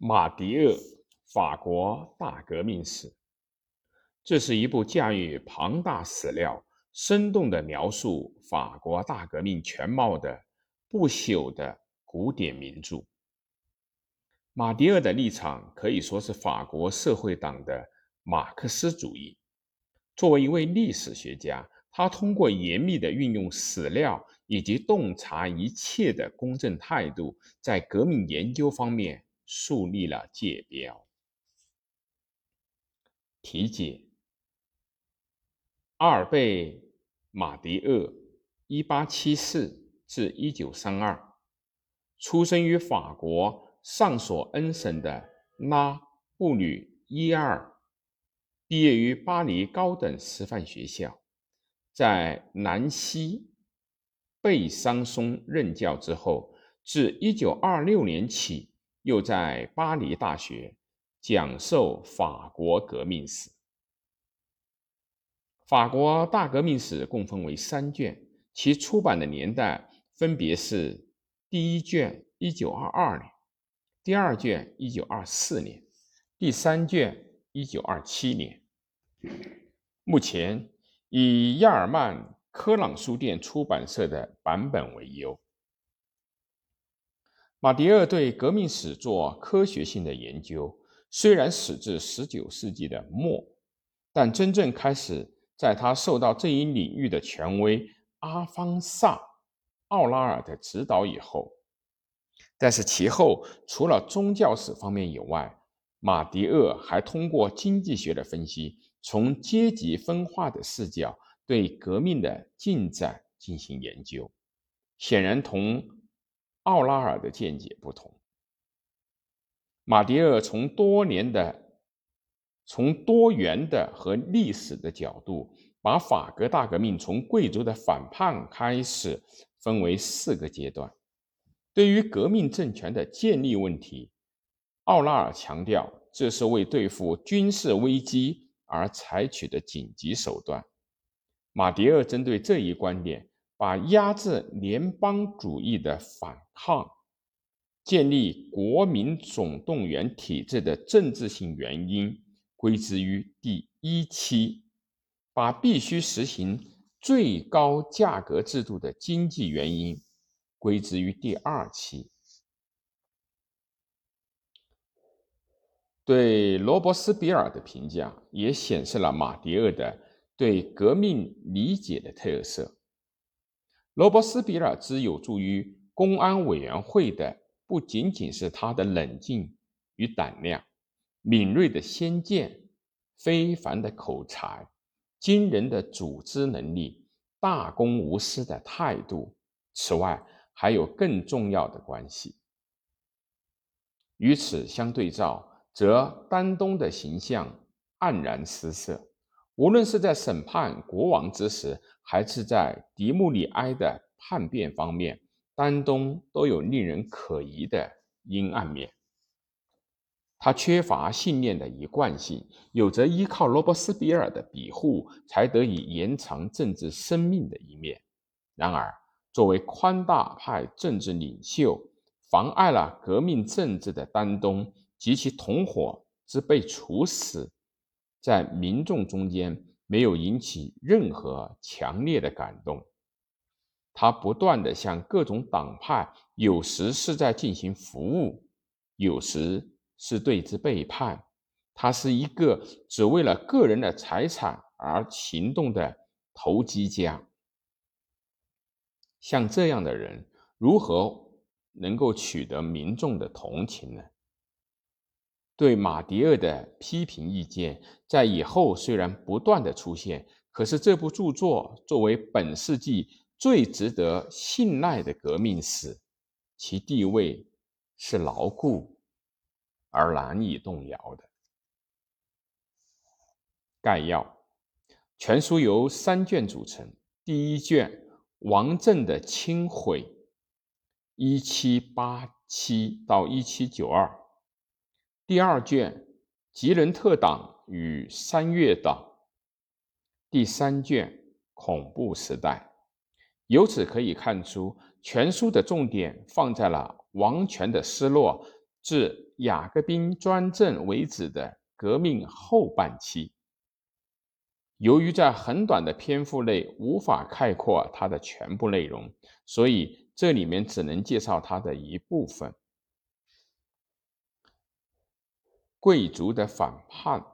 马迪厄《法国大革命史》，这是一部驾驭庞大史料、生动地描述法国大革命全貌的不朽的古典名著。马迪厄的立场可以说是法国社会党的马克思主义。作为一位历史学家，他通过严密的运用史料以及洞察一切的公正态度，在革命研究方面。树立了界标。题解：阿尔贝·马迪厄（一八七四至一九三二）出生于法国上索恩省的拉布吕伊尔，毕业于巴黎高等师范学校，在南希贝桑松任教之后，自一九二六年起。又在巴黎大学讲授法国革命史。法国大革命史共分为三卷，其出版的年代分别是：第一卷一九二二年，第二卷一九二四年，第三卷一九二七年。目前以亚尔曼科朗书店出版社的版本为优。马迭厄对革命史做科学性的研究，虽然始自十九世纪的末，但真正开始在他受到这一领域的权威阿方萨·奥拉尔的指导以后。但是其后除了宗教史方面以外，马迭厄还通过经济学的分析，从阶级分化的视角对革命的进展进行研究，显然同。奥拉尔的见解不同。马迭厄从多年的、从多元的和历史的角度，把法国大革命从贵族的反叛开始，分为四个阶段。对于革命政权的建立问题，奥拉尔强调，这是为对付军事危机而采取的紧急手段。马迭厄针对这一观点。把压制联邦主义的反抗、建立国民总动员体制的政治性原因归之于第一期，把必须实行最高价格制度的经济原因归之于第二期。对罗伯斯比尔的评价也显示了马迭厄的对革命理解的特色。罗伯斯比尔之有助于公安委员会的，不仅仅是他的冷静与胆量、敏锐的先见、非凡的口才、惊人的组织能力、大公无私的态度，此外还有更重要的关系。与此相对照，则丹东的形象黯然失色。无论是在审判国王之时，还是在迪穆里埃的叛变方面，丹东都有令人可疑的阴暗面。他缺乏信念的一贯性，有着依靠罗伯斯比尔的庇护才得以延长政治生命的一面。然而，作为宽大派政治领袖，妨碍了革命政治的丹东及其同伙之被处死。在民众中间没有引起任何强烈的感动。他不断的向各种党派，有时是在进行服务，有时是对之背叛。他是一个只为了个人的财产而行动的投机家。像这样的人，如何能够取得民众的同情呢？对马迭厄的批评意见，在以后虽然不断的出现，可是这部著作作为本世纪最值得信赖的革命史，其地位是牢固而难以动摇的。概要：全书由三卷组成，第一卷《王政的清毁》，一七八七到一七九二。第二卷吉伦特党与三月党，第三卷恐怖时代。由此可以看出，全书的重点放在了王权的失落至雅各宾专政为止的革命后半期。由于在很短的篇幅内无法概括它的全部内容，所以这里面只能介绍它的一部分。贵族的反叛，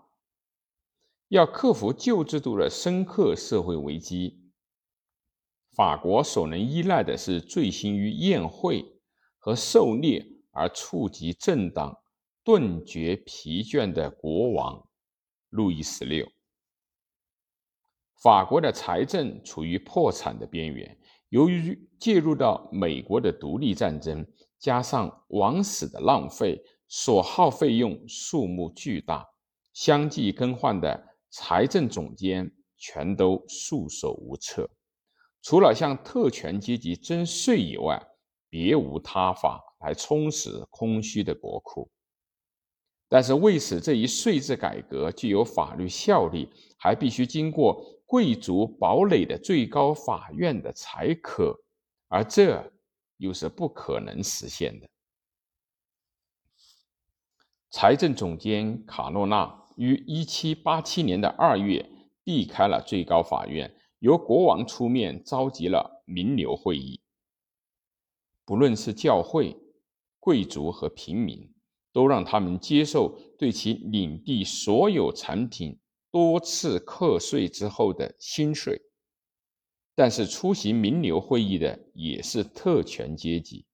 要克服旧制度的深刻社会危机，法国所能依赖的是醉心于宴会和狩猎而触及政党、顿觉疲倦的国王路易十六。法国的财政处于破产的边缘，由于介入到美国的独立战争，加上王室的浪费，所耗费用数目巨大，相继更换的财政总监全都束手无策，除了向特权阶级征税以外，别无他法来充实空虚的国库。但是，为使这一税制改革具有法律效力，还必须经过。贵族堡垒的最高法院的裁可，而这又是不可能实现的。财政总监卡诺纳于一七八七年的二月避开了最高法院，由国王出面召集了名流会议。不论是教会、贵族和平民，都让他们接受对其领地所有产品。多次课税之后的薪税，但是出席名流会议的也是特权阶级，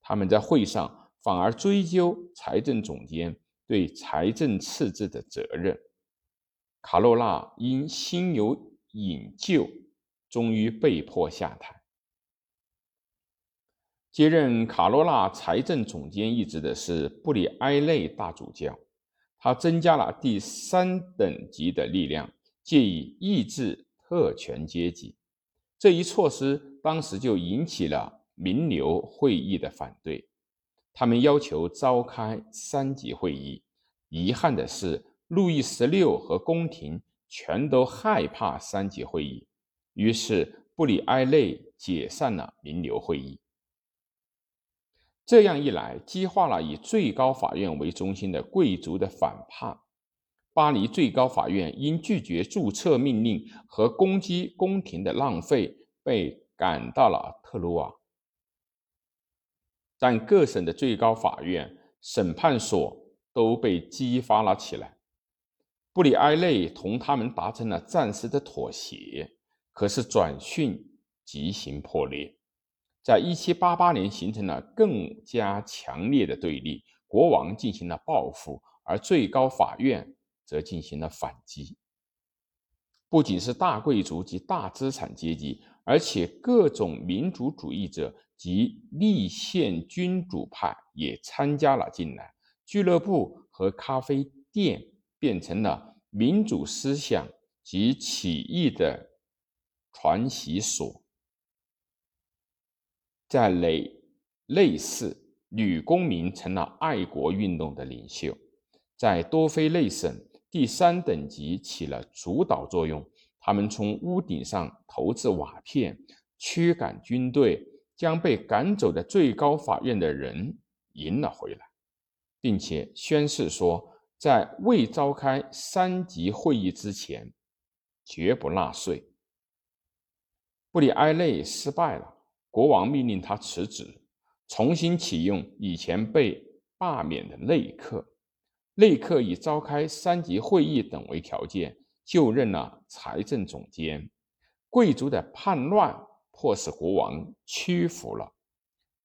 他们在会上反而追究财政总监对财政赤字的责任。卡洛纳因心有隐疚，终于被迫下台。接任卡罗纳财政总监一职的是布里埃内大主教。他增加了第三等级的力量，借以抑制特权阶级。这一措施当时就引起了名流会议的反对，他们要求召开三级会议。遗憾的是，路易十六和宫廷全都害怕三级会议，于是布里埃内解散了名流会议。这样一来，激化了以最高法院为中心的贵族的反叛。巴黎最高法院因拒绝注册命令和攻击宫廷的浪费，被赶到了特鲁瓦。但各省的最高法院审判所都被激发了起来。布里埃内同他们达成了暂时的妥协，可是转瞬即行破裂。在一七八八年，形成了更加强烈的对立。国王进行了报复，而最高法院则进行了反击。不仅是大贵族及大资产阶级，而且各种民主主义者及立宪君主派也参加了进来。俱乐部和咖啡店变成了民主思想及起义的传习所。在内内侍，女公民成了爱国运动的领袖。在多菲内省，第三等级起了主导作用。他们从屋顶上投掷瓦片，驱赶军队，将被赶走的最高法院的人迎了回来，并且宣誓说，在未召开三级会议之前，绝不纳税。布里埃内失败了。国王命令他辞职，重新启用以前被罢免的内克。内克以召开三级会议等为条件，就任了财政总监。贵族的叛乱迫使国王屈服了，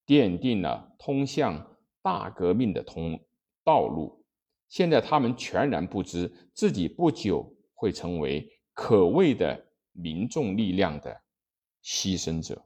奠定了通向大革命的通道路。现在他们全然不知自己不久会成为可畏的民众力量的牺牲者。